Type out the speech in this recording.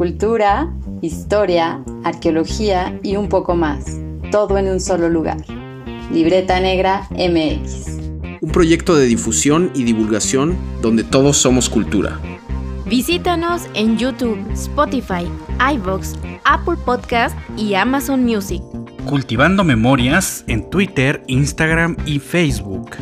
cultura, historia, arqueología y un poco más. Todo en un solo lugar. Libreta Negra MX. Un proyecto de difusión y divulgación donde todos somos cultura. Visítanos en YouTube, Spotify, iVoox, Apple Podcast y Amazon Music. Cultivando Memorias en Twitter, Instagram y Facebook.